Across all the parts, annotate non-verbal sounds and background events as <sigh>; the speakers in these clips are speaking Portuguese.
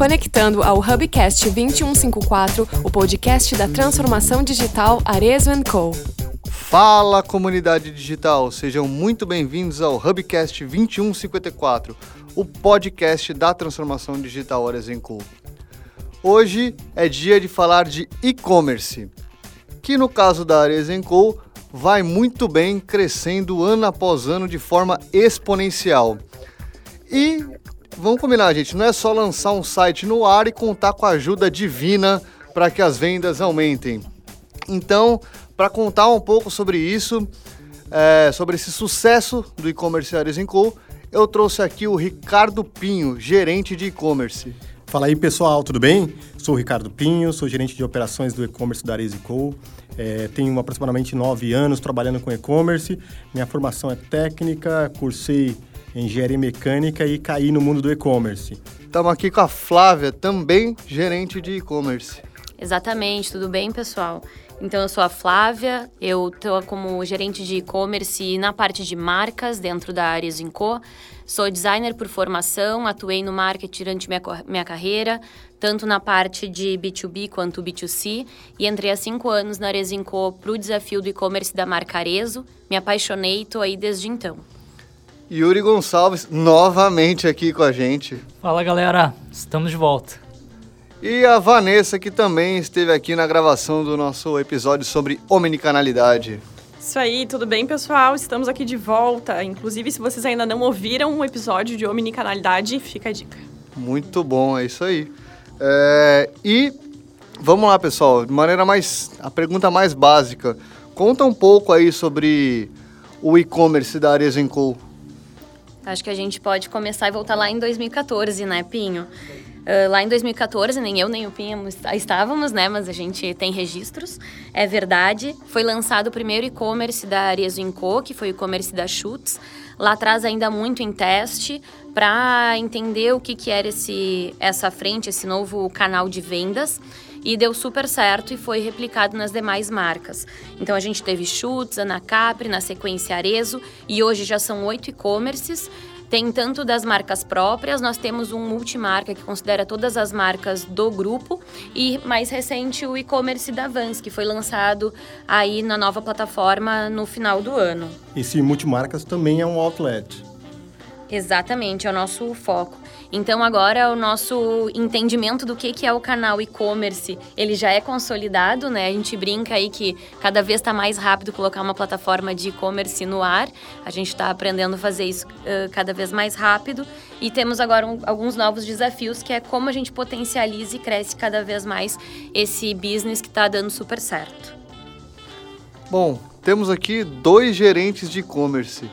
conectando ao Hubcast 2154, o podcast da transformação digital Arezo Co. Fala comunidade digital, sejam muito bem-vindos ao Hubcast 2154, o podcast da transformação digital Arezo Co. Hoje é dia de falar de e-commerce, que no caso da Arezo Co vai muito bem, crescendo ano após ano de forma exponencial. E vamos combinar, gente, não é só lançar um site no ar e contar com a ajuda divina para que as vendas aumentem. Então, para contar um pouco sobre isso, é, sobre esse sucesso do e-commerce Ares Co, eu trouxe aqui o Ricardo Pinho, gerente de e-commerce. Fala aí pessoal, tudo bem? Sou o Ricardo Pinho, sou gerente de operações do e-commerce da Ares Co. É, tenho aproximadamente nove anos trabalhando com e-commerce. Minha formação é técnica, cursei engenharia mecânica e caí no mundo do e-commerce. Estamos aqui com a Flávia, também gerente de e-commerce. Exatamente, tudo bem, pessoal? Então, eu sou a Flávia, eu estou como gerente de e-commerce na parte de marcas dentro da área Zinco. Sou designer por formação, atuei no marketing durante minha, minha carreira, tanto na parte de B2B quanto B2C, e entrei há cinco anos na Arezinco para o desafio do e-commerce da marca Arezo. Me apaixonei e estou aí desde então. Yuri Gonçalves, novamente aqui com a gente. Fala galera, estamos de volta. E a Vanessa, que também esteve aqui na gravação do nosso episódio sobre omnicanalidade. Isso aí, tudo bem, pessoal? Estamos aqui de volta. Inclusive, se vocês ainda não ouviram um episódio de omnicanalidade, fica a dica. Muito bom, é isso aí. É, e vamos lá, pessoal, de maneira mais. a pergunta mais básica. Conta um pouco aí sobre o e-commerce da Arezenco. Acho que a gente pode começar e voltar lá em 2014, né, Pinho? Uh, lá em 2014, nem eu nem o Pinho estávamos, né? Mas a gente tem registros. É verdade. Foi lançado o primeiro e-commerce da Arezzo Co, que foi o e-commerce da Schutz. Lá atrás ainda muito em teste para entender o que, que era esse, essa frente, esse novo canal de vendas e deu super certo e foi replicado nas demais marcas. Então a gente teve Schutz, Ana Capri, na sequência Arezo e hoje já são oito e-commerces. Tem tanto das marcas próprias, nós temos um multimarca que considera todas as marcas do grupo e mais recente o e-commerce da Vans, que foi lançado aí na nova plataforma no final do ano. Esse multimarcas também é um outlet. Exatamente, é o nosso foco. Então agora o nosso entendimento do que, que é o canal e-commerce, ele já é consolidado, né? A gente brinca aí que cada vez está mais rápido colocar uma plataforma de e-commerce no ar. A gente está aprendendo a fazer isso uh, cada vez mais rápido. E temos agora um, alguns novos desafios, que é como a gente potencializa e cresce cada vez mais esse business que está dando super certo. Bom, temos aqui dois gerentes de e-commerce.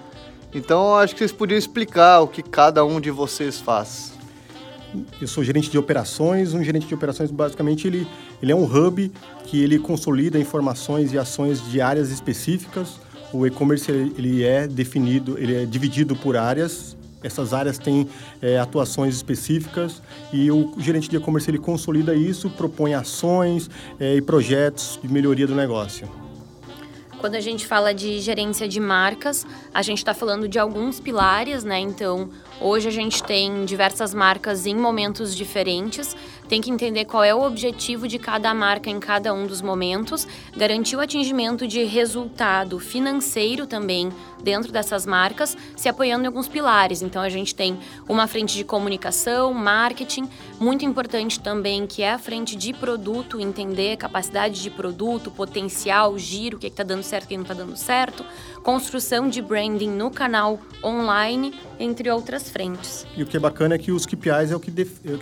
Então, acho que vocês podiam explicar o que cada um de vocês faz. Eu sou gerente de operações. Um gerente de operações, basicamente, ele, ele é um hub que ele consolida informações e ações de áreas específicas. O e-commerce ele é definido, ele é dividido por áreas. Essas áreas têm é, atuações específicas e o gerente de e-commerce ele consolida isso, propõe ações é, e projetos de melhoria do negócio. Quando a gente fala de gerência de marcas, a gente está falando de alguns pilares, né? Então, hoje a gente tem diversas marcas em momentos diferentes, tem que entender qual é o objetivo de cada marca em cada um dos momentos, garantir o atingimento de resultado financeiro também dentro dessas marcas, se apoiando em alguns pilares. Então a gente tem uma frente de comunicação, marketing, muito importante também que é a frente de produto, entender capacidade de produto, potencial, giro, o que está dando certo, o que não está dando certo, construção de branding no canal online, entre outras frentes. E o que é bacana é que os KPIs é o que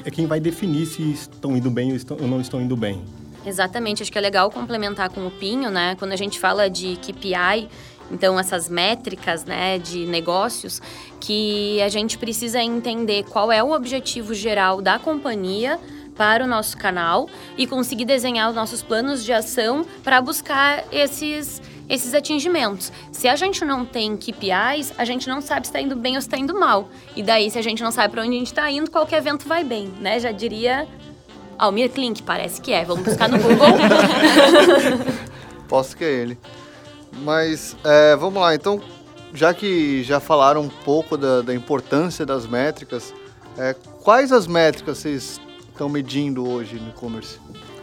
é quem vai definir se estão indo bem ou não estão indo bem. Exatamente, acho que é legal complementar com o Pinho, né? Quando a gente fala de KPI, então essas métricas, né, de negócios, que a gente precisa entender qual é o objetivo geral da companhia para o nosso canal e conseguir desenhar os nossos planos de ação para buscar esses esses atingimentos. Se a gente não tem KPIs, a gente não sabe se está indo bem ou se está indo mal. E daí, se a gente não sabe para onde a gente está indo, qualquer evento vai bem, né? Já diria Almir Klink, parece que é. Vamos buscar no Google. <laughs> Posso que é ele. Mas é, vamos lá, então, já que já falaram um pouco da, da importância das métricas, é, quais as métricas vocês estão medindo hoje no e-commerce?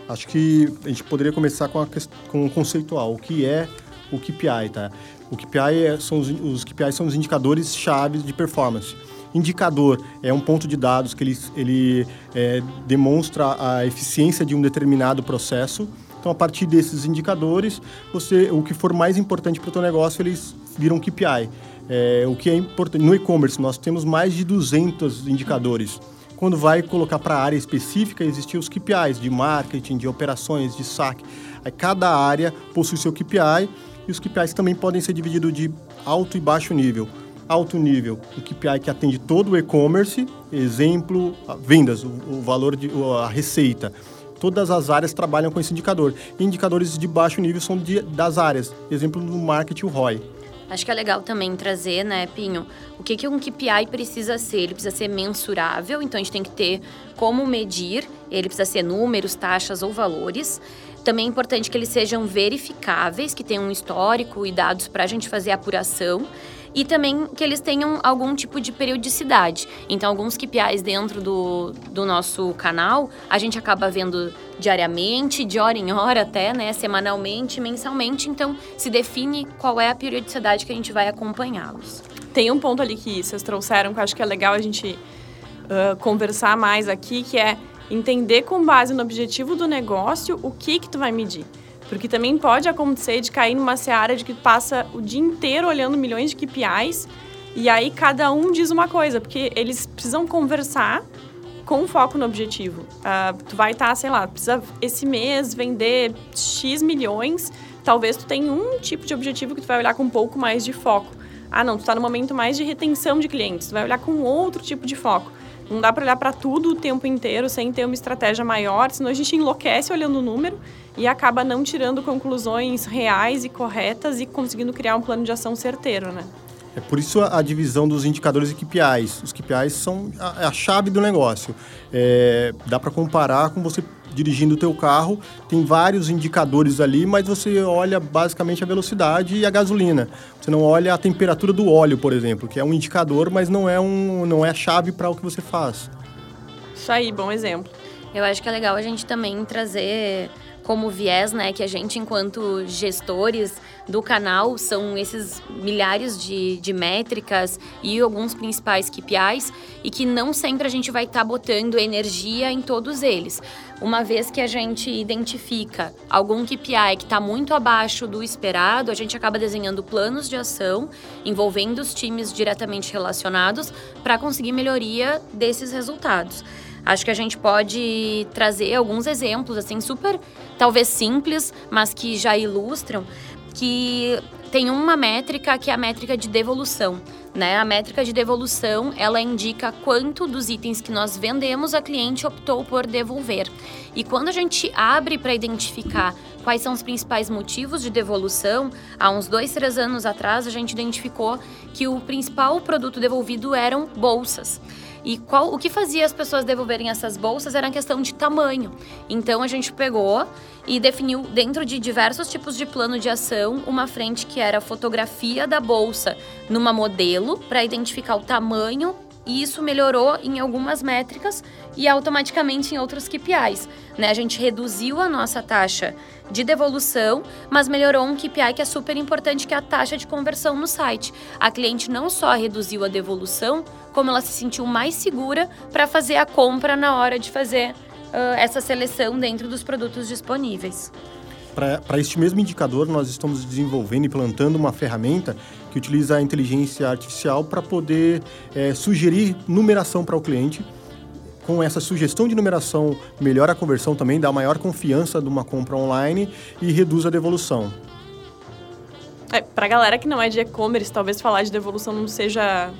Acho que a gente poderia começar com, a, com o conceitual. O que é o KPI, tá? O KPI é, são os, os KPIs são os indicadores chaves de performance. Indicador é um ponto de dados que ele, ele é, demonstra a eficiência de um determinado processo. Então, a partir desses indicadores, você, o que for mais importante para o teu negócio, eles viram KPI. É, o que é importante no e-commerce, nós temos mais de 200 indicadores. Quando vai colocar para a área específica, existem os KPIs de marketing, de operações, de saque. Aí, cada área possui seu KPI e os KPIs também podem ser divididos de alto e baixo nível. Alto nível, o KPI que atende todo o e-commerce, exemplo, vendas, o, valor de a receita. Todas as áreas trabalham com esse indicador. Indicadores de baixo nível são de, das áreas, exemplo do marketing, o ROI. Acho que é legal também trazer, né, Pinho, o que, que um KPI precisa ser. Ele precisa ser mensurável, então a gente tem que ter como medir, ele precisa ser números, taxas ou valores. Também é importante que eles sejam verificáveis, que tenham um histórico e dados para a gente fazer apuração e também que eles tenham algum tipo de periodicidade. Então, alguns KPIs dentro do, do nosso canal, a gente acaba vendo diariamente, de hora em hora até, né? Semanalmente, mensalmente. Então, se define qual é a periodicidade que a gente vai acompanhá-los. Tem um ponto ali que vocês trouxeram que eu acho que é legal a gente uh, conversar mais aqui, que é entender com base no objetivo do negócio o que que tu vai medir. Porque também pode acontecer de cair numa seara de que passa o dia inteiro olhando milhões de KPIs e aí cada um diz uma coisa, porque eles precisam conversar com foco no objetivo. Uh, tu vai estar, tá, sei lá, precisa esse mês vender X milhões, talvez tu tenha um tipo de objetivo que tu vai olhar com um pouco mais de foco. Ah, não, tu está no momento mais de retenção de clientes, tu vai olhar com outro tipo de foco. Não dá para olhar para tudo o tempo inteiro sem ter uma estratégia maior, senão a gente enlouquece olhando o número e acaba não tirando conclusões reais e corretas e conseguindo criar um plano de ação certeiro, né? É por isso a, divisão dos indicadores e KPIs. Os KPIs são a, a chave do negócio. É, dá para comparar com você dirigindo o teu carro, tem vários indicadores ali, mas você olha basicamente a velocidade e a gasolina. Você não olha a temperatura do óleo, por exemplo, que é um indicador, mas não é, um, não é a chave para o que você faz. Isso aí, bom exemplo. Eu acho que é legal a gente também trazer como viés, né, que a gente, enquanto gestores do canal, são esses milhares de, de métricas e alguns principais KPIs, e que não sempre a gente vai estar tá botando energia em todos eles. Uma vez que a gente identifica algum KPI que está muito abaixo do esperado, a gente acaba desenhando planos de ação envolvendo os times diretamente relacionados para conseguir melhoria desses resultados. Acho que a gente pode trazer alguns exemplos, assim, super, talvez simples, mas que já ilustram, que tem uma métrica que é a métrica de devolução. Né? A métrica de devolução, ela indica quanto dos itens que nós vendemos a cliente optou por devolver. E quando a gente abre para identificar quais são os principais motivos de devolução, há uns dois, três anos atrás, a gente identificou que o principal produto devolvido eram bolsas. E qual, o que fazia as pessoas devolverem essas bolsas era a questão de tamanho. Então a gente pegou e definiu dentro de diversos tipos de plano de ação uma frente que era a fotografia da bolsa numa modelo para identificar o tamanho e isso melhorou em algumas métricas e automaticamente em outros KPIs. Né? A gente reduziu a nossa taxa de devolução, mas melhorou um KPI que é super importante, que é a taxa de conversão no site. A cliente não só reduziu a devolução, como ela se sentiu mais segura para fazer a compra na hora de fazer uh, essa seleção dentro dos produtos disponíveis. Para este mesmo indicador, nós estamos desenvolvendo e plantando uma ferramenta que utiliza a inteligência artificial para poder é, sugerir numeração para o cliente. Com essa sugestão de numeração, melhora a conversão também, dá maior confiança de uma compra online e reduz a devolução. É, para a galera que não é de e-commerce, talvez falar de devolução não seja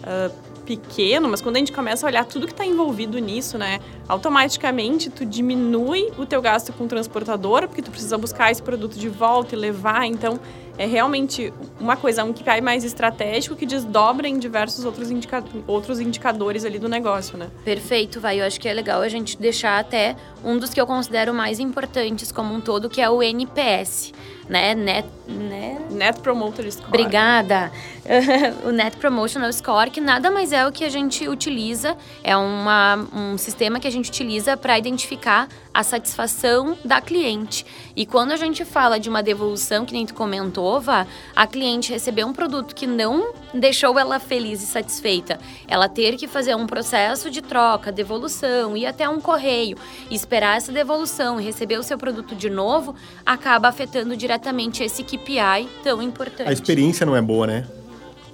uh, pequeno, mas quando a gente começa a olhar tudo que está envolvido nisso, né, automaticamente tu diminui o teu gasto com o transportador, porque tu precisa buscar esse produto de volta e levar, então é realmente uma coisa, um KPI mais estratégico que desdobra em diversos outros, indica outros indicadores ali do negócio, né? Perfeito, vai. Eu acho que é legal a gente deixar até um dos que eu considero mais importantes como um todo, que é o NPS, né? Net, né? Net Promoter Score. Obrigada. <laughs> o Net Promotional Score, que nada mais é o que a gente utiliza, é uma, um sistema que a gente utiliza para identificar a satisfação da cliente. E quando a gente fala de uma devolução, que nem tu comentou, Vá, a cliente recebeu um produto que não deixou ela feliz e satisfeita, ela ter que fazer um processo de troca, devolução, ir até um correio, esperar essa devolução e receber o seu produto de novo, acaba afetando diretamente esse KPI tão importante. A experiência não é boa, né?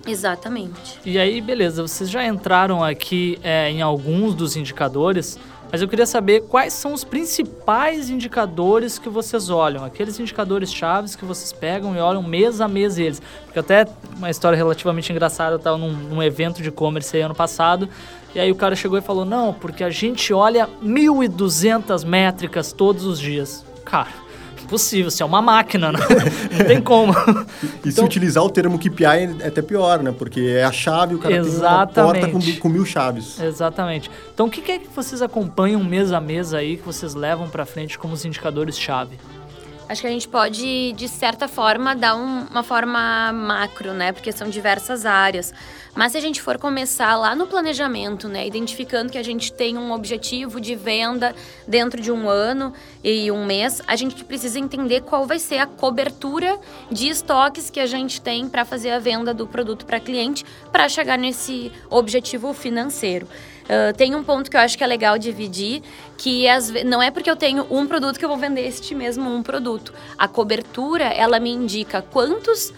Exatamente. E aí, beleza, vocês já entraram aqui é, em alguns dos indicadores, mas eu queria saber quais são os principais indicadores que vocês olham, aqueles indicadores chaves que vocês pegam e olham mês a mês eles. Porque até uma história relativamente engraçada, eu estava num, num evento de e-commerce aí ano passado, e aí o cara chegou e falou: "Não, porque a gente olha 1200 métricas todos os dias". Cara, impossível, você é uma máquina, né? <laughs> não tem como. E se utilizar o termo KPI é até pior, né? Porque é a chave, o cara Exatamente. tem uma porta com, com mil chaves. Exatamente. Então, o que que é que vocês acompanham mês a mês aí, que vocês levam para frente como os indicadores-chave? Acho que a gente pode, de certa forma, dar um- uma forma macro, né? Porque são diversas áreas. Mas se a gente for começar lá no planejamento, né? Identificando que a gente tem um objetivo de venda dentro de um ano e um mês, a gente precisa entender qual vai ser a cobertura de estoques que a gente tem para fazer a venda do produto para cliente para chegar nesse objetivo financeiro. Uh, tem um ponto que eu acho que é legal dividir, que ve- não é porque eu tenho um produto que eu vou vender este mesmo um produto. A cobertura, ela me indica quantos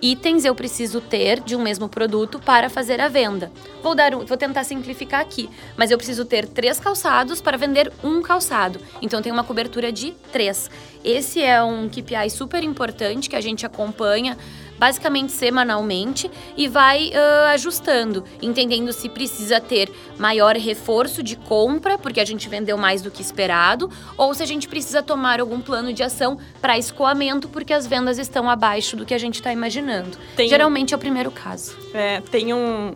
itens eu preciso ter de um mesmo produto para fazer a venda. Vou dar um, vou tentar simplificar aqui, mas eu preciso ter três calçados para vender um calçado. Então tem uma cobertura de três. Esse é um KPI super importante que a gente acompanha basicamente semanalmente e vai ah, ajustando, entendendo se precisa ter maior reforço de compra, porque a gente vendeu mais do que esperado, ou se a gente precisa tomar algum plano de ação para escoamento, porque as vendas estão abaixo do que a gente está imaginando. Tem- Geralmente é o primeiro caso. É, tem um.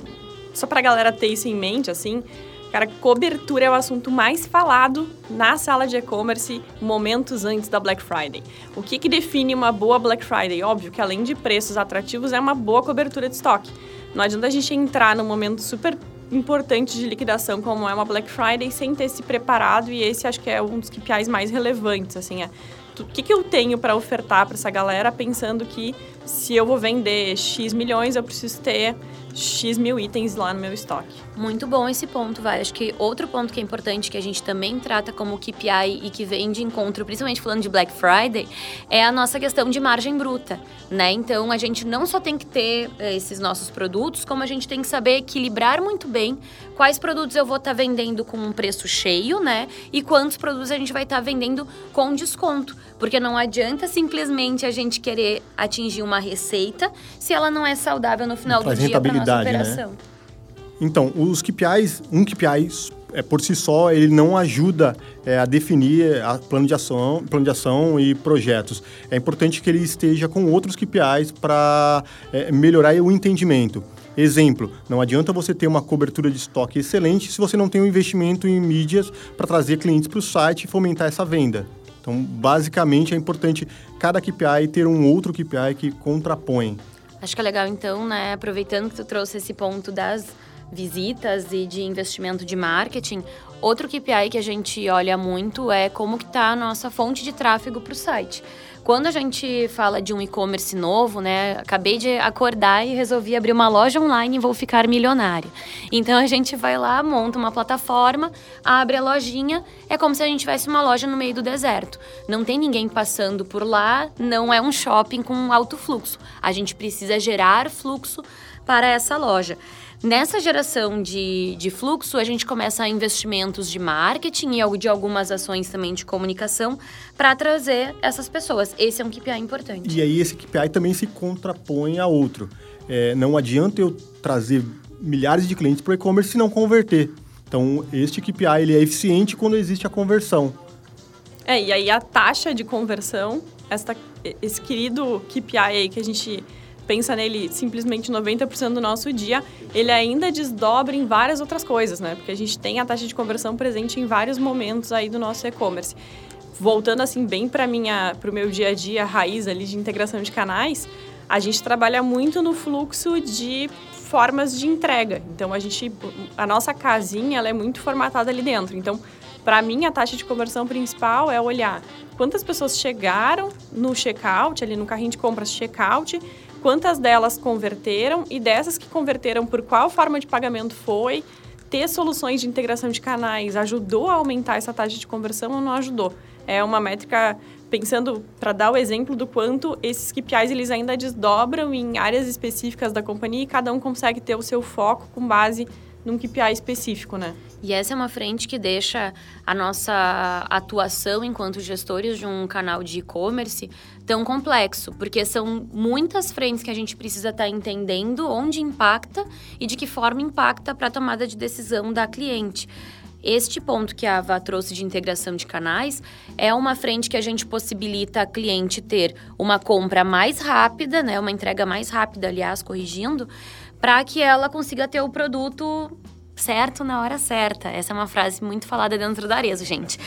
Só pra galera ter isso em mente, assim. Cara, cobertura é o assunto mais falado na sala de e-commerce momentos antes da Black Friday. O que, que define uma boa Black Friday? Óbvio que além de preços atrativos, é uma boa cobertura de estoque. Não adianta a gente entrar num momento super importante de liquidação como é uma Black Friday sem ter se preparado e esse acho que é um dos KPIs mais relevantes, assim, é o que, que eu tenho para ofertar para essa galera pensando que se eu vou vender X milhões, eu preciso ter X mil itens lá no meu estoque. Muito bom esse ponto, vai. Acho que outro ponto que é importante, que a gente também trata como KPI e que vem de encontro, principalmente falando de Black Friday, é a nossa questão de margem bruta, né? Então, a gente não só tem que ter eh, esses nossos produtos, como a gente tem que saber equilibrar muito bem quais produtos eu vou estar vendendo com um preço cheio, né? E quantos produtos a gente vai estar vendendo com desconto. Porque não adianta simplesmente a gente querer atingir uma receita se ela não é saudável no final do dia para nossa né? operação. Então, os KPIs, um KPI é, por si só, ele não ajuda é, a definir a plano de, ação, plano de ação e projetos. É importante que ele esteja com outros KPIs para melhorar o entendimento. Exemplo, não adianta você ter uma cobertura de estoque excelente se você não tem um investimento em mídias para trazer clientes para o site e fomentar essa venda. Então, basicamente, é importante cada KPI ter um outro KPI que contrapõe. Acho que é legal, então, né, aproveitando que tu trouxe esse ponto das visitas e de investimento de marketing, outro KPI que a gente olha muito é como que tá a nossa fonte de tráfego para o site. Quando a gente fala de um e-commerce novo, né, acabei de acordar e resolvi abrir uma loja online e vou ficar milionária. Então a gente vai lá, monta uma plataforma, abre a lojinha, é como se a gente tivesse uma loja no meio do deserto. Não tem ninguém passando por lá, não é um shopping com alto fluxo. A gente precisa gerar fluxo para essa loja. Nessa geração de, de fluxo, a gente começa investimentos de marketing e de algumas ações também de comunicação para trazer essas pessoas. Esse é um KPI importante. E aí esse KPI também se contrapõe a outro. É, não adianta eu trazer milhares de clientes para o e-commerce se não converter. Então, este KPI ele é eficiente quando existe a conversão. É, e aí a taxa de conversão esta, esse querido KPI aí que a gente pensa nele simplesmente 90% do nosso dia, ele ainda desdobra em várias outras coisas, né? Porque a gente tem a taxa de conversão presente em vários momentos aí do nosso e-commerce. Voltando assim bem para minha para o meu dia a dia raiz ali de integração de canais, a gente trabalha muito no fluxo de formas de entrega. Então a gente a nossa casinha ela é muito formatada ali dentro. Então, para mim a taxa de conversão principal é olhar quantas pessoas chegaram no checkout, ali no carrinho de compras checkout, quantas delas converteram e dessas que converteram, por qual forma de pagamento foi, ter soluções de integração de canais ajudou a aumentar essa taxa de conversão ou não ajudou? É uma métrica pensando para dar o exemplo do quanto esses KPIs eles ainda desdobram em áreas específicas da companhia e cada um consegue ter o seu foco com base num KPI específico, né? E essa é uma frente que deixa a nossa atuação enquanto gestores de um canal de e-commerce tão complexo, porque são muitas frentes que a gente precisa estar tá entendendo onde impacta e de que forma impacta para a tomada de decisão da cliente. Este ponto que a Ava trouxe de integração de canais é uma frente que a gente possibilita a cliente ter uma compra mais rápida, né, uma entrega mais rápida, aliás, corrigindo, para que ela consiga ter o produto certo na hora certa. Essa é uma frase muito falada dentro da Arezo, gente.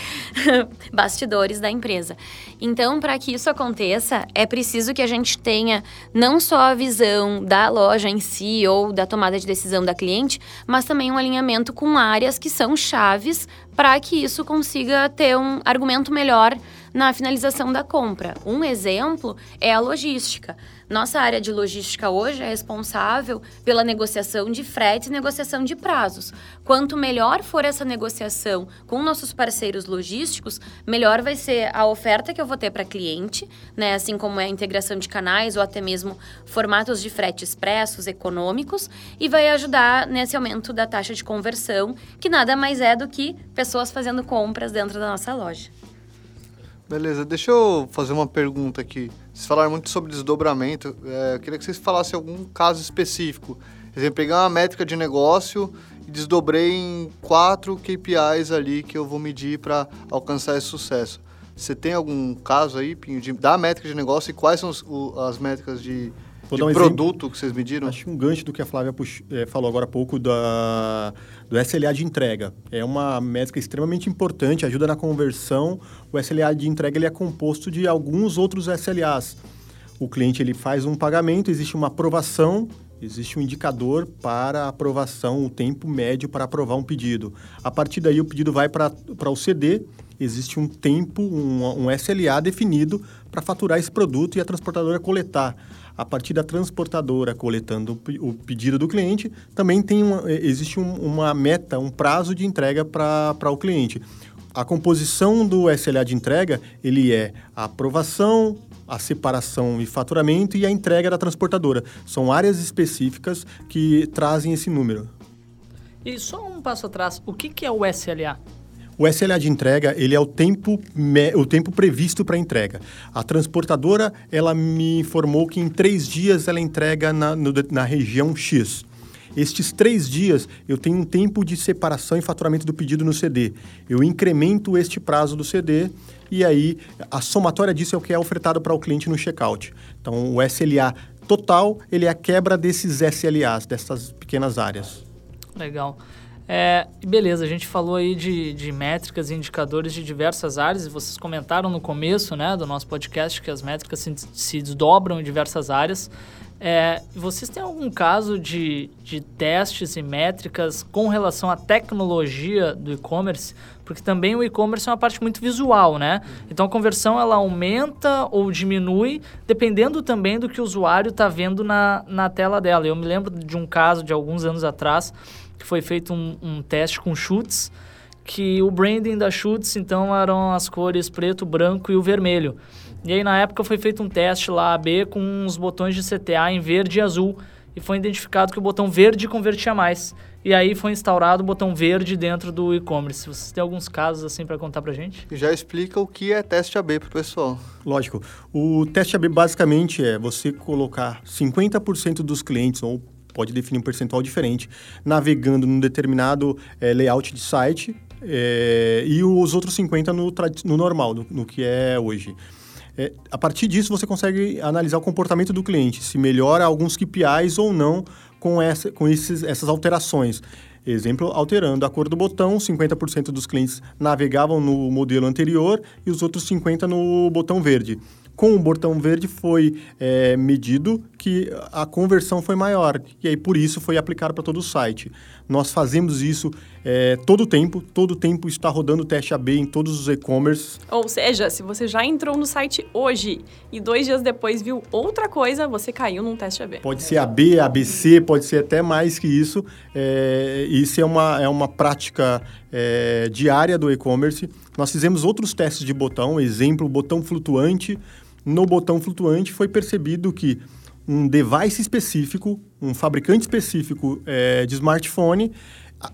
<laughs> Bastidores da empresa. Então, para que isso aconteça, é preciso que a gente tenha não só a visão da loja em si ou da tomada de decisão da cliente, mas também um alinhamento com áreas que são chaves para que isso consiga ter um argumento melhor na finalização da compra. Um exemplo é a logística. Nossa área de logística hoje é responsável pela negociação de frete e negociação de prazos. Quanto melhor for essa negociação com nossos parceiros logísticos, melhor vai ser a oferta que eu vou ter para cliente, né? assim como é a integração de canais ou até mesmo formatos de frete expressos, econômicos, e vai ajudar nesse aumento da taxa de conversão, que nada mais é do que pessoas fazendo compras dentro da nossa loja. Beleza, deixa eu fazer uma pergunta aqui. Vocês falaram muito sobre desdobramento. É, eu queria que vocês falassem algum caso específico. Por exemplo, pegar uma métrica de negócio e desdobrei em quatro KPIs ali que eu vou medir para alcançar esse sucesso. Você tem algum caso aí, Pinho, de, da métrica de negócio e quais são os, o, as métricas de, de um produto exemplo. que vocês mediram? Acho um gancho do que a Flávia é, falou agora há pouco da, do SLA de entrega. É uma métrica extremamente importante, ajuda na conversão. O SLA de entrega ele é composto de alguns outros SLAs. O cliente ele faz um pagamento, existe uma aprovação, existe um indicador para aprovação, o tempo médio para aprovar um pedido. A partir daí, o pedido vai para o CD, existe um tempo, um, um SLA definido para faturar esse produto e a transportadora coletar a partir da transportadora coletando o pedido do cliente, também tem uma, existe um, uma meta, um prazo de entrega para o cliente. A composição do SLA de entrega, ele é a aprovação, a separação e faturamento e a entrega da transportadora. São áreas específicas que trazem esse número. E só um passo atrás, o que, que é o SLA? O SLA de entrega, ele é o tempo, o tempo previsto para entrega. A transportadora, ela me informou que em três dias ela entrega na, no, na região X. Estes três dias, eu tenho um tempo de separação e faturamento do pedido no CD. Eu incremento este prazo do CD e aí a somatória disso é o que é ofertado para o cliente no checkout. Então, o SLA total, ele é a quebra desses SLAs, dessas pequenas áreas. Legal. É, beleza, a gente falou aí de, de métricas e indicadores de diversas áreas, e vocês comentaram no começo né, do nosso podcast que as métricas se, se desdobram em diversas áreas. É, vocês têm algum caso de, de testes e métricas com relação à tecnologia do e-commerce? Porque também o e-commerce é uma parte muito visual, né? Então a conversão ela aumenta ou diminui dependendo também do que o usuário está vendo na, na tela dela. Eu me lembro de um caso de alguns anos atrás que foi feito um, um teste com chutes, que o branding da chutes, então, eram as cores preto, branco e o vermelho. E aí, na época, foi feito um teste lá, AB, com os botões de CTA em verde e azul, e foi identificado que o botão verde convertia mais. E aí foi instaurado o botão verde dentro do e-commerce. Vocês têm alguns casos assim para contar para gente? Já explica o que é teste AB para o pessoal. Lógico. O teste AB basicamente é você colocar 50% dos clientes ou pode definir um percentual diferente, navegando num determinado é, layout de site é, e os outros 50 no, no normal, no, no, que é hoje. É, a partir disso, você consegue analisar o comportamento do cliente, se melhora alguns KPIs ou não com, essa, com esses, essas alterações. Exemplo, alterando a cor do botão, 50% dos clientes navegavam no modelo anterior e os outros 50% no botão verde com o botão verde foi é, medido que a conversão foi maior. E aí, por isso, foi aplicado para todo o site. Nós fazemos isso é, todo o tempo, todo o tempo está rodando o teste AB em todos os e-commerce. Ou seja, se você já entrou no site hoje e dois dias depois viu outra coisa, você caiu num teste AB. Pode ser AB, ABC, pode ser até mais que isso. É, isso é uma, é uma prática é, diária do e-commerce. Nós fizemos outros testes de botão, exemplo, botão flutuante, no botão flutuante foi percebido que um device específico, um fabricante específico é, de smartphone,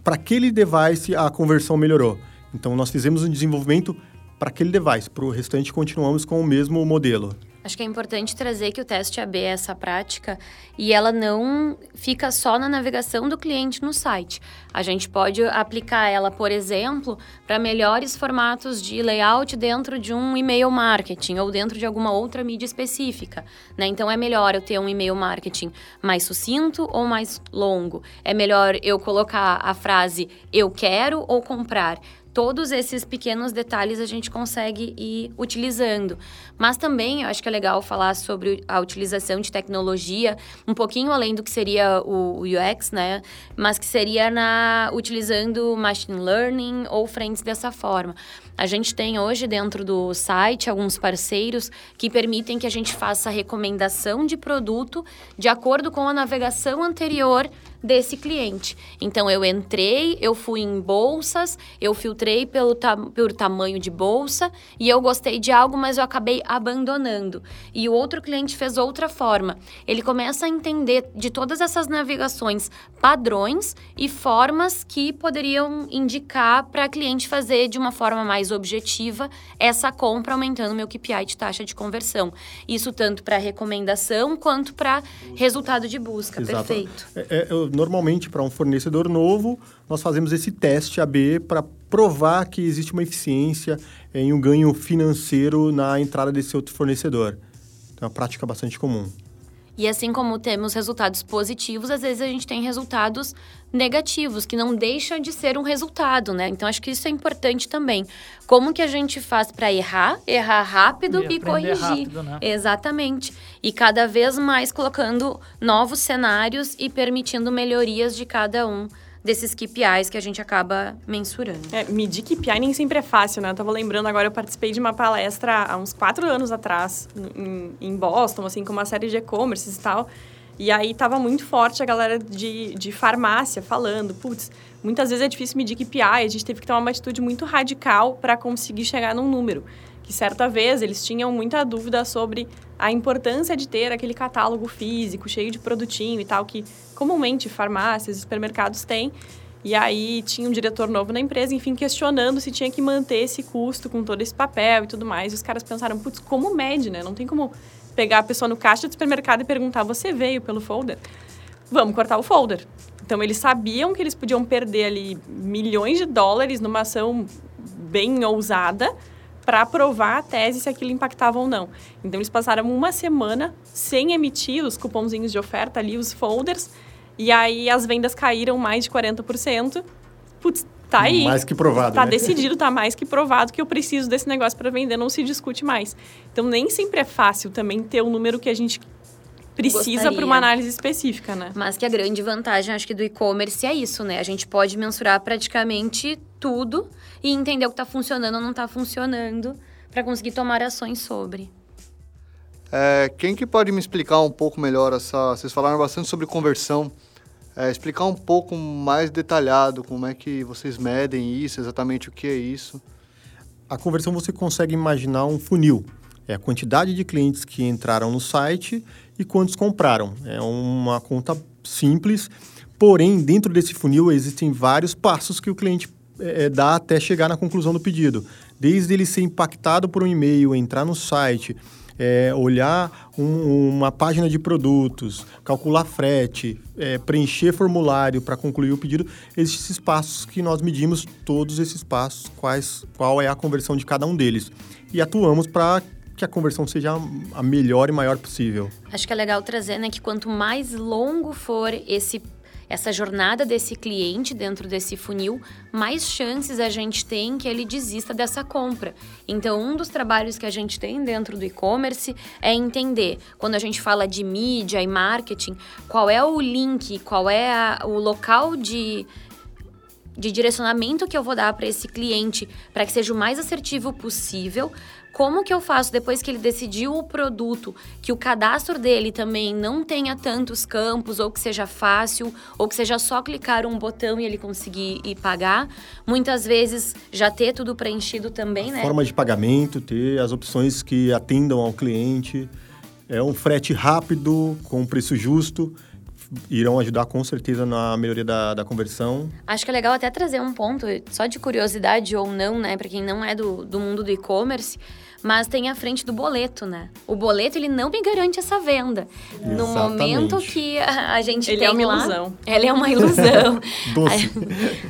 para aquele device a conversão melhorou. Então nós fizemos um desenvolvimento para aquele device, para o restante continuamos com o mesmo modelo. Acho que é importante trazer que o teste AB é essa prática e ela não fica só na navegação do cliente no site. A gente pode aplicar ela, por exemplo, para melhores formatos de layout dentro de um e-mail marketing ou dentro de alguma outra mídia específica. Né? Então é melhor eu ter um e-mail marketing mais sucinto ou mais longo. É melhor eu colocar a frase eu quero ou comprar todos esses pequenos detalhes a gente consegue ir utilizando. Mas também eu acho que é legal falar sobre a utilização de tecnologia, um pouquinho além do que seria o UX, né? Mas que seria na utilizando machine learning ou frentes dessa forma. A gente tem hoje dentro do site alguns parceiros que permitem que a gente faça recomendação de produto de acordo com a navegação anterior desse cliente. Então eu entrei, eu fui em bolsas, eu filtrei pelo, ta pelo tamanho de bolsa e eu gostei de algo, mas eu acabei abandonando. E o outro cliente fez outra forma. Ele começa a entender de todas essas navegações padrões e formas que poderiam indicar para a cliente fazer de uma forma mais objetiva essa compra, aumentando meu KPI de taxa de conversão. Isso tanto para recomendação quanto para resultado de busca. Exato. Perfeito. É, é, eu, normalmente, para um fornecedor novo, nós fazemos esse teste AB para provar que existe uma eficiência em um ganho financeiro na entrada desse outro fornecedor. Então, é uma prática bastante comum. E assim como temos resultados positivos, às vezes a gente tem resultados negativos, que não deixa de ser um resultado, né? Então acho que isso é importante também. Como que a gente faz para errar, errar rápido e, e corrigir? Rápido, né? Exatamente. E cada vez mais colocando novos cenários e permitindo melhorias de cada um desses KPIs que a gente acaba mensurando. É, medir KPI nem sempre é fácil, né? Eu tava lembrando agora, eu participei de uma palestra há uns quatro anos atrás, em, em Boston, assim, com uma série de e-commerces e tal. E aí tava muito forte a galera de, de farmácia falando, putz, muitas vezes é difícil medir KPI, a gente teve que tomar uma atitude muito radical para conseguir chegar num número. Que certa vez eles tinham muita dúvida sobre a importância de ter aquele catálogo físico, cheio de produtinho e tal, que comumente farmácias e supermercados têm. E aí tinha um diretor novo na empresa, enfim, questionando se tinha que manter esse custo com todo esse papel e tudo mais. E os caras pensaram, putz, como mede, né? Não tem como pegar a pessoa no caixa do supermercado e perguntar, você veio pelo folder? Vamos cortar o folder. Então, eles sabiam que eles podiam perder ali milhões de dólares numa ação bem ousada para provar a tese se aquilo impactava ou não. Então, eles passaram uma semana sem emitir os cupomzinhos de oferta ali, os folders, e aí as vendas caíram mais de 40%. Putz, tá aí. Mais que provado. Tá né? decidido, tá mais que provado que eu preciso desse negócio para vender, não se discute mais. Então nem sempre é fácil também ter o número que a gente precisa para uma análise específica, né? Mas que a grande vantagem, acho que do e-commerce é isso, né? A gente pode mensurar praticamente tudo e entender o que está funcionando ou não está funcionando para conseguir tomar ações sobre. É, quem que pode me explicar um pouco melhor essa? Vocês falaram bastante sobre conversão. É, explicar um pouco mais detalhado como é que vocês medem isso, exatamente o que é isso. A conversão você consegue imaginar um funil. É a quantidade de clientes que entraram no site e quantos compraram. É uma conta simples, porém, dentro desse funil existem vários passos que o cliente é, dá até chegar na conclusão do pedido. Desde ele ser impactado por um e-mail, entrar no site, é, olhar um, uma página de produtos, calcular frete, é, preencher formulário para concluir o pedido, esses passos que nós medimos todos esses passos, quais, qual é a conversão de cada um deles. E atuamos para que a conversão seja a melhor e maior possível. Acho que é legal trazer, né, que quanto mais longo for esse essa jornada desse cliente dentro desse funil, mais chances a gente tem que ele desista dessa compra. Então, um dos trabalhos que a gente tem dentro do e-commerce é entender, quando a gente fala de mídia e marketing, qual é o link, qual é a, o local de de direcionamento que eu vou dar para esse cliente para que seja o mais assertivo possível. Como que eu faço depois que ele decidiu o produto, que o cadastro dele também não tenha tantos campos, ou que seja fácil, ou que seja só clicar um botão e ele conseguir ir pagar? Muitas vezes já ter tudo preenchido também, né? Forma de pagamento, ter as opções que atendam ao cliente. É um frete rápido, com preço justo irão ajudar com certeza na melhoria da, da conversão. Acho que é legal até trazer um ponto, só de curiosidade ou não, né, para quem não é do, do mundo do e-commerce mas tem a frente do boleto, né? O boleto, ele não me garante essa venda. Exatamente. No momento que a, gente ele tem é uma lá, ilusão. Ele é uma ilusão. <laughs> Doce.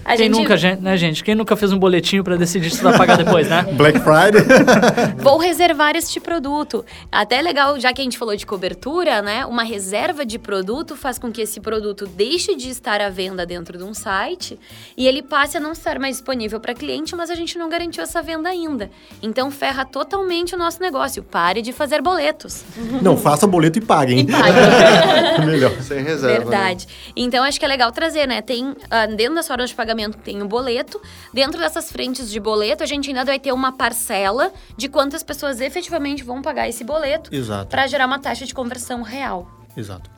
A, a Quem gente... nunca, né, gente? Quem nunca fez um boletinho para decidir se vai pagar depois, né? <laughs> Black Friday. <laughs> Vou reservar este produto. Até é legal, já que a gente falou de cobertura, né? Uma reserva de produto faz com que esse produto deixe de estar à venda dentro de um site e ele passe a não estar mais disponível para cliente, mas a gente não garantiu essa venda ainda. Então ferra totalmente totalmente o nosso negócio. Pare de fazer boletos. Não, faça boleto e pague, hein? E pague. <laughs> Melhor. Sem reserva. Verdade. Né? Então, acho que é legal trazer, né? Tem, uh, dentro das formas de pagamento, tem o boleto. Dentro dessas frentes de boleto, a gente ainda vai ter uma parcela de quantas pessoas efetivamente vão pagar esse boleto. Exato. Para gerar uma taxa de conversão real. Exato.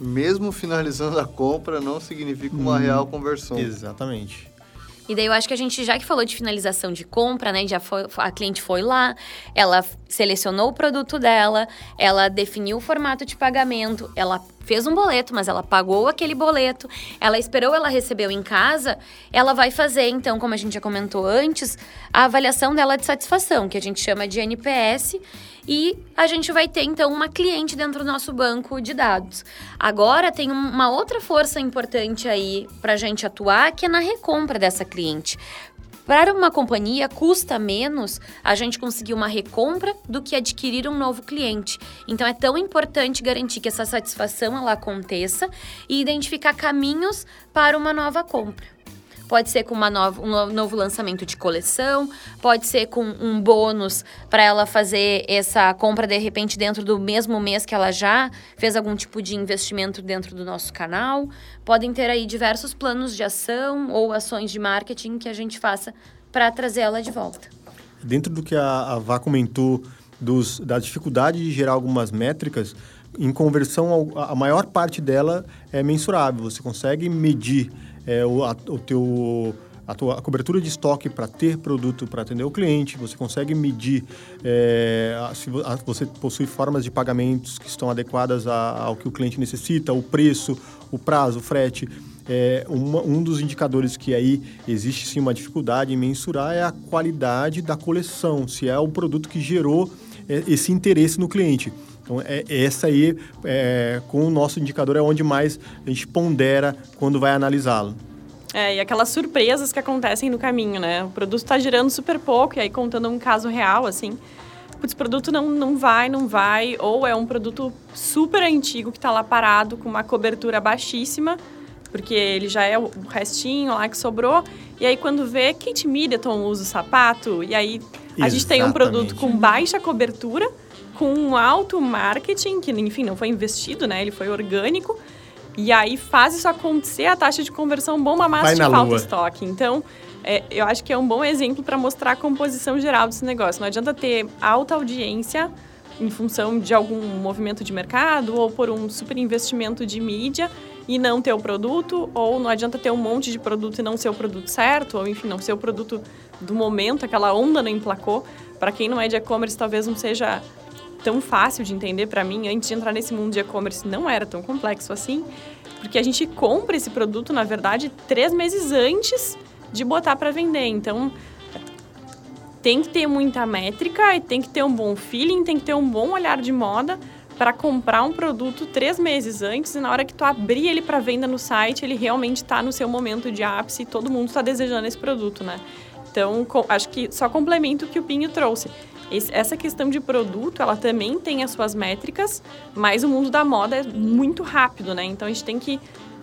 Mesmo finalizando a compra, não significa uma hum, real conversão. Exatamente. E daí eu acho que a gente, já que falou de finalização de compra, né? Já foi, a cliente foi lá, ela selecionou o produto dela, ela definiu o formato de pagamento, ela fez um boleto, mas ela pagou aquele boleto, ela esperou, ela recebeu em casa, ela vai fazer, então, como a gente já comentou antes, a avaliação dela de satisfação, que a gente chama de NPS, e a gente vai ter então uma cliente dentro do nosso banco de dados. Agora tem uma outra força importante aí para a gente atuar, que é na recompra dessa cliente. Para uma companhia, custa menos a gente conseguir uma recompra do que adquirir um novo cliente. Então, é tão importante garantir que essa satisfação ela aconteça e identificar caminhos para uma nova compra. Pode ser com uma nova, um novo lançamento de coleção, pode ser com um bônus para ela fazer essa compra de repente dentro do mesmo mês que ela já fez algum tipo de investimento dentro do nosso canal. Podem ter aí diversos planos de ação ou ações de marketing que a gente faça para trazer ela de volta. Dentro do que a, a Vá comentou dos, da dificuldade de gerar algumas métricas, em conversão, a maior parte dela é mensurável. Você consegue medir é, o, a, o teu a tua a cobertura de estoque para ter produto para atender o cliente, você consegue medir é, se você possui formas de pagamentos que estão adequadas a, ao que o cliente necessita, o preço, o prazo, o frete. É, uma, um dos indicadores que aí existe sim uma dificuldade em mensurar é a qualidade da coleção, se é o produto que gerou é, esse interesse no cliente. Então, é, essa aí, é, com o nosso indicador, é onde mais a gente pondera quando vai analisá-lo. É, e aquelas surpresas que acontecem no caminho, né? O produto está girando super pouco, e aí contando um caso real, assim, putz, o produto não, não vai, não vai, ou é um produto super antigo que está lá parado com uma cobertura baixíssima, porque ele já é o restinho lá que sobrou, e aí quando vê, Kate Middleton usa o sapato, e aí a Exatamente. gente tem um produto com baixa cobertura, com um alto marketing, que enfim, não foi investido, né? Ele foi orgânico. E aí faz isso acontecer, a taxa de conversão bomba, mas de falta lua. estoque. Então, é, eu acho que é um bom exemplo para mostrar a composição geral desse negócio. Não adianta ter alta audiência em função de algum movimento de mercado ou por um super investimento de mídia e não ter o produto, ou não adianta ter um monte de produto e não ser o produto certo, ou enfim, não ser o produto do momento, aquela onda não emplacou. Para quem não é de e-commerce, talvez não seja tão fácil de entender para mim. Antes de entrar nesse mundo de e-commerce, não era tão complexo assim, porque a gente compra esse produto, na verdade, três meses antes de botar para vender. Então, tem que ter muita métrica e tem que ter um bom feeling, tem que ter um bom olhar de moda para comprar um produto três meses antes e na hora que tu abrir ele para venda no site, ele realmente está no seu momento de ápice e todo mundo está desejando esse produto, né? Então, acho que só complemento o que o Pinho trouxe. Esse, essa questão de produto, ela também tem as suas métricas, mas o mundo da moda é muito rápido, né? Então a gente tem que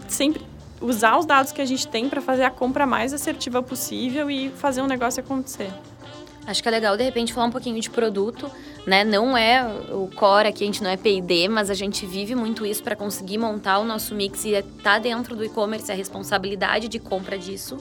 sempre usar os dados que a gente tem para fazer a compra mais assertiva possível e fazer um negócio acontecer. Acho que é legal, de repente, falar um pouquinho de produto, né? Não é o core aqui, a gente não é P&D, mas a gente vive muito isso para conseguir montar o nosso mix e tá dentro do e-commerce a responsabilidade de compra disso.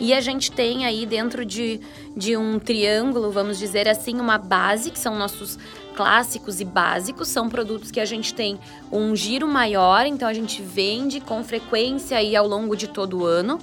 E a gente tem aí dentro de, de um triângulo, vamos dizer assim, uma base, que são nossos clássicos e básicos, são produtos que a gente tem um giro maior, então a gente vende com frequência e ao longo de todo o ano.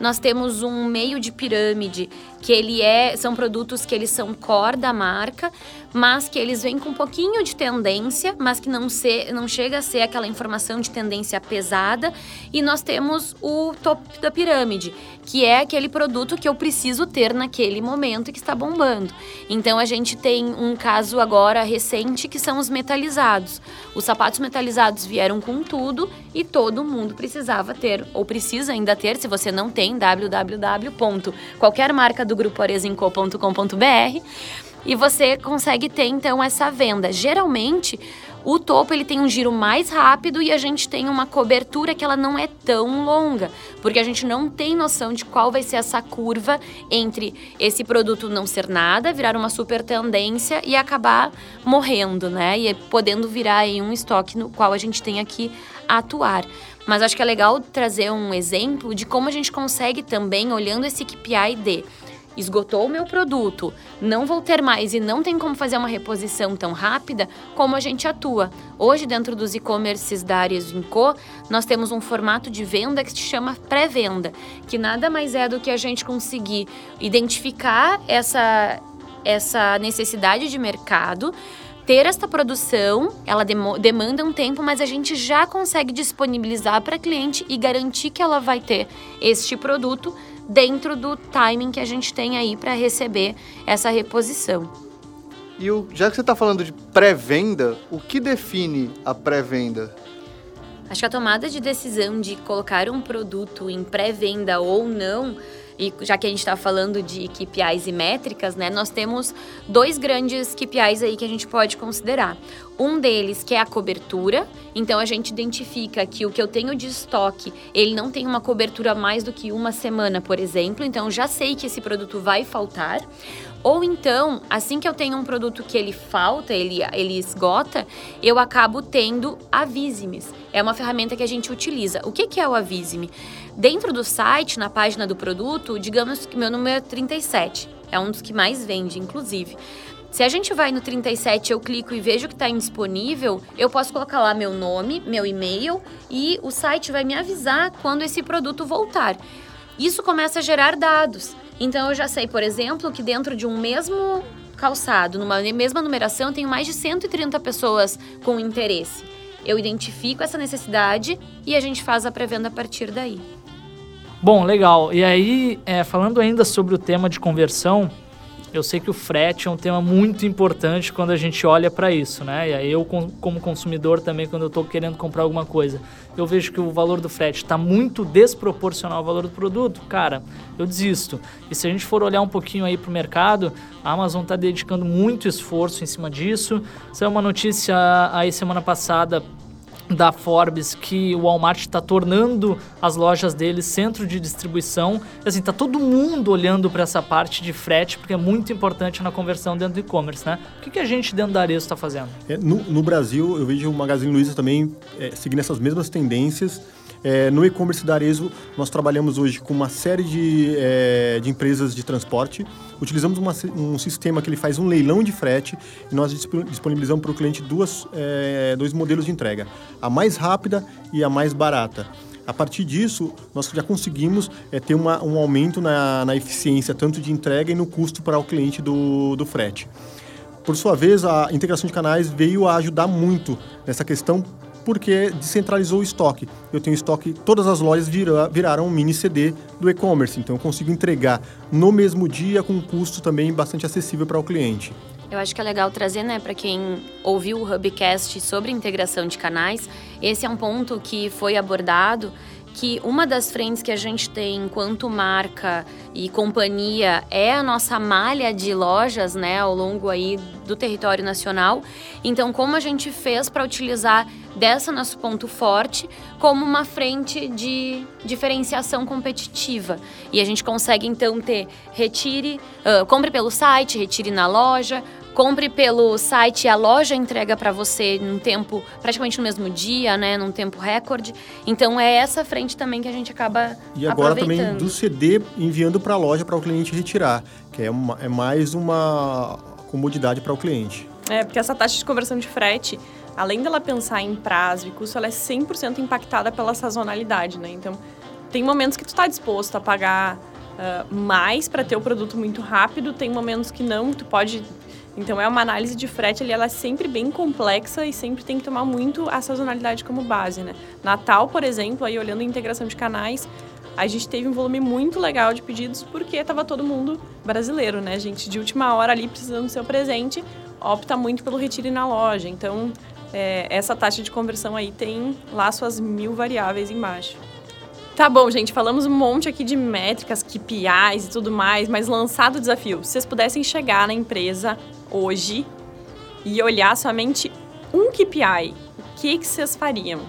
Nós temos um meio de pirâmide, que ele é, são produtos que eles são core da marca, mas que eles vêm com um pouquinho de tendência, mas que não, se, não chega a ser aquela informação de tendência pesada. E nós temos o top da pirâmide, que é aquele produto que eu preciso ter naquele momento que está bombando. Então a gente tem um caso agora recente que são os metalizados. Os sapatos metalizados vieram com tudo e todo mundo precisava ter, ou precisa ainda ter, se você não tem, www. Qualquer marca do grupo arezinco.com.br e você consegue ter então essa venda. Geralmente, o topo ele tem um giro mais rápido e a gente tem uma cobertura que ela não é tão longa, porque a gente não tem noção de qual vai ser essa curva entre esse produto não ser nada, virar uma super tendência e acabar morrendo, né? E podendo virar aí um estoque no qual a gente tem aqui atuar. Mas acho que é legal trazer um exemplo de como a gente consegue também, olhando esse KPI de esgotou o meu produto, não vou ter mais e não tem como fazer uma reposição tão rápida, como a gente atua. Hoje, dentro dos e-commerces da Ares Co, nós temos um formato de venda que se chama pré-venda, que nada mais é do que a gente conseguir identificar essa, essa necessidade de mercado, ter esta produção, ela demanda um tempo, mas a gente já consegue disponibilizar para cliente e garantir que ela vai ter este produto dentro do timing que a gente tem aí para receber essa reposição. E o, já que você está falando de pré-venda, o que define a pré-venda? Acho que a tomada de decisão de colocar um produto em pré-venda ou não e já que a gente está falando de KPIs e métricas, né, nós temos dois grandes KPIs aí que a gente pode considerar. Um deles que é a cobertura, então a gente identifica que o que eu tenho de estoque, ele não tem uma cobertura mais do que uma semana, por exemplo, então já sei que esse produto vai faltar. Ou então, assim que eu tenho um produto que ele falta, ele, ele esgota, eu acabo tendo Avise-me. É uma ferramenta que a gente utiliza. O que, que é o Avise-me? Dentro do site, na página do produto, digamos que meu número é 37. É um dos que mais vende, inclusive. Se a gente vai no 37, eu clico e vejo que está indisponível, eu posso colocar lá meu nome, meu e-mail e o site vai me avisar quando esse produto voltar. Isso começa a gerar dados. Então eu já sei, por exemplo, que dentro de um mesmo calçado, numa mesma numeração, eu tenho mais de 130 pessoas com interesse. Eu identifico essa necessidade e a gente faz a pré-venda a partir daí. Bom, legal. E aí, é, falando ainda sobre o tema de conversão, eu sei que o frete é um tema muito importante quando a gente olha para isso, né? E aí eu, como consumidor também, quando eu estou querendo comprar alguma coisa, eu vejo que o valor do frete está muito desproporcional ao valor do produto, cara, eu desisto. E se a gente for olhar um pouquinho aí para o mercado, a Amazon está dedicando muito esforço em cima disso. Saiu uma notícia aí semana passada da Forbes que o Walmart está tornando as lojas dele centro de distribuição. Assim, tá todo mundo olhando para essa parte de frete porque é muito importante na conversão dentro do e-commerce, né? O que, que a gente dentro da Arezo está fazendo? É, no, no, Brasil, eu vejo o Magazine Luiza também é, seguindo essas mesmas tendências. É, no e-commerce da Arezo, nós trabalhamos hoje com uma série de, é, de empresas de transporte. Utilizamos uma, um sistema que ele faz um leilão de frete e nós disponibilizamos para o cliente duas, é, dois modelos de entrega, a mais rápida e a mais barata. A partir disso, nós já conseguimos é, ter uma, um aumento na, na eficiência, tanto de entrega e no custo para o cliente do, do frete. Por sua vez, a integração de canais veio a ajudar muito nessa questão porque descentralizou o estoque. Eu tenho estoque, todas as lojas vira, viraram um mini CD do e-commerce, então eu consigo entregar no mesmo dia com um custo também bastante acessível para o cliente. Eu acho que é legal trazer, né, para quem ouviu o Hubcast sobre integração de canais, esse é um ponto que foi abordado que uma das frentes que a gente tem enquanto marca e companhia é a nossa malha de lojas, né, ao longo aí do território nacional. Então, como a gente fez para utilizar dessa nosso ponto forte como uma frente de diferenciação competitiva. E a gente consegue então ter retire, uh, compre pelo site, retire na loja, compre pelo site e a loja entrega para você num tempo praticamente no mesmo dia, né, num tempo recorde. Então é essa frente também que a gente acaba E agora também do CD enviando para a loja para o cliente retirar, que é, uma, é mais uma comodidade para o cliente. É, porque essa taxa de conversão de frete, além dela pensar em prazo e custo, ela é 100% impactada pela sazonalidade, né? Então, tem momentos que tu está disposto a pagar uh, mais para ter o produto muito rápido, tem momentos que não, tu pode então é uma análise de frete ali, ela é sempre bem complexa e sempre tem que tomar muito a sazonalidade como base, né? Natal, por exemplo, aí olhando a integração de canais, a gente teve um volume muito legal de pedidos porque estava todo mundo brasileiro, né? Gente de última hora ali precisando do seu presente, opta muito pelo retiro na loja. Então, é, essa taxa de conversão aí tem lá suas mil variáveis embaixo. Tá bom, gente, falamos um monte aqui de métricas, KPIs e tudo mais, mas lançado o desafio, se vocês pudessem chegar na empresa hoje e olhar somente um KPI, o que, que vocês fariam?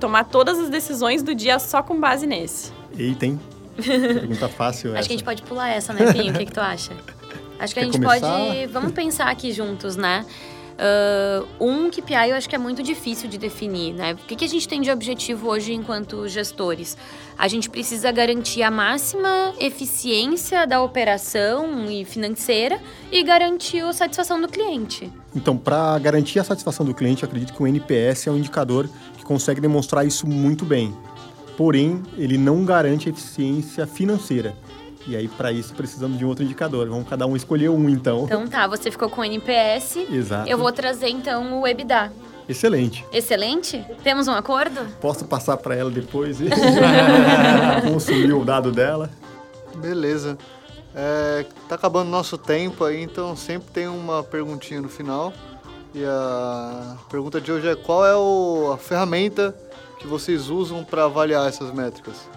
Tomar todas as decisões do dia só com base nesse. Eita, hein? Pergunta fácil essa. <laughs> Acho que a gente pode pular essa, né, Pinho? o que, que tu acha? <laughs> Acho que Quer a gente começar? pode... Vamos pensar aqui juntos, né? Uh, um KPI eu acho que é muito difícil de definir, né? O que, que a gente tem de objetivo hoje enquanto gestores? A gente precisa garantir a máxima eficiência da operação e financeira e garantir a satisfação do cliente. Então, para garantir a satisfação do cliente, acredito que o NPS é um indicador que consegue demonstrar isso muito bem. Porém, ele não garante eficiência financeira. E aí, para isso, precisamos de um outro indicador. Vamos cada um escolher um, então. Então tá, você ficou com o NPS. Exato. Eu vou trazer, então, o EBITDA. Excelente. Excelente? Temos um acordo? Posso passar para ela depois e <laughs> consumir o dado dela? Beleza. É, tá acabando nosso tempo aí, então sempre tem uma perguntinha no final. E a pergunta de hoje é qual é o, a ferramenta que vocês usam para avaliar essas métricas?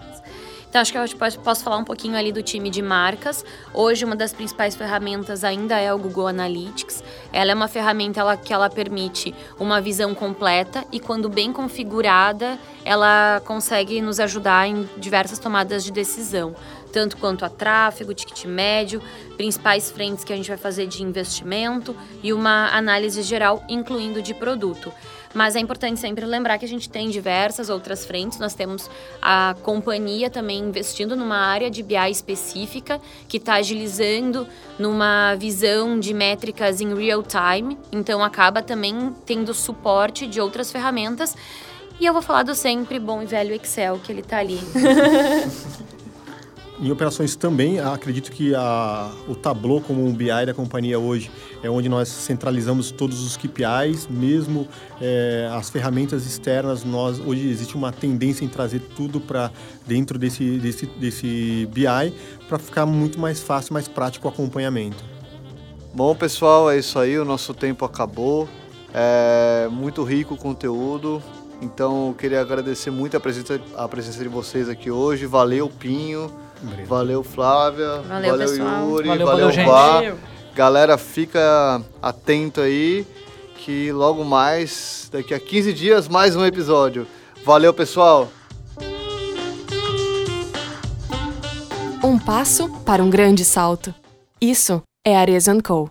Então, acho que eu posso falar um pouquinho ali do time de marcas. Hoje, uma das principais ferramentas ainda é o Google Analytics. Ela é uma ferramenta ela, que ela permite uma visão completa e, quando bem configurada, ela consegue nos ajudar em diversas tomadas de decisão tanto quanto a tráfego, ticket médio, principais frentes que a gente vai fazer de investimento e uma análise geral, incluindo de produto. Mas é importante sempre lembrar que a gente tem diversas outras frentes. Nós temos a companhia também investindo numa área de BI específica, que está agilizando numa visão de métricas em real time. Então, acaba também tendo suporte de outras ferramentas. E eu vou falar do sempre bom e velho Excel, que ele está ali. <laughs> Em operações também, acredito que a, o Tableau como um BI da companhia hoje é onde nós centralizamos todos os KPIs, mesmo é, as ferramentas externas. Nós hoje existe uma tendência em trazer tudo para dentro desse, desse, desse BI para ficar muito mais fácil, mais prático o acompanhamento. Bom, pessoal, é isso aí. O nosso tempo acabou. É muito rico o conteúdo. Então, eu queria agradecer muito a presença, a presença de vocês aqui hoje. Valeu, Pinho. Valeu, Flávia. Valeu, valeu Yuri. Valeu, valeu, valeu Vá. Galera, fica atento aí que logo mais, daqui a 15 dias, mais um episódio. Valeu, pessoal. Um passo para um grande salto. Isso é Arezzo Co.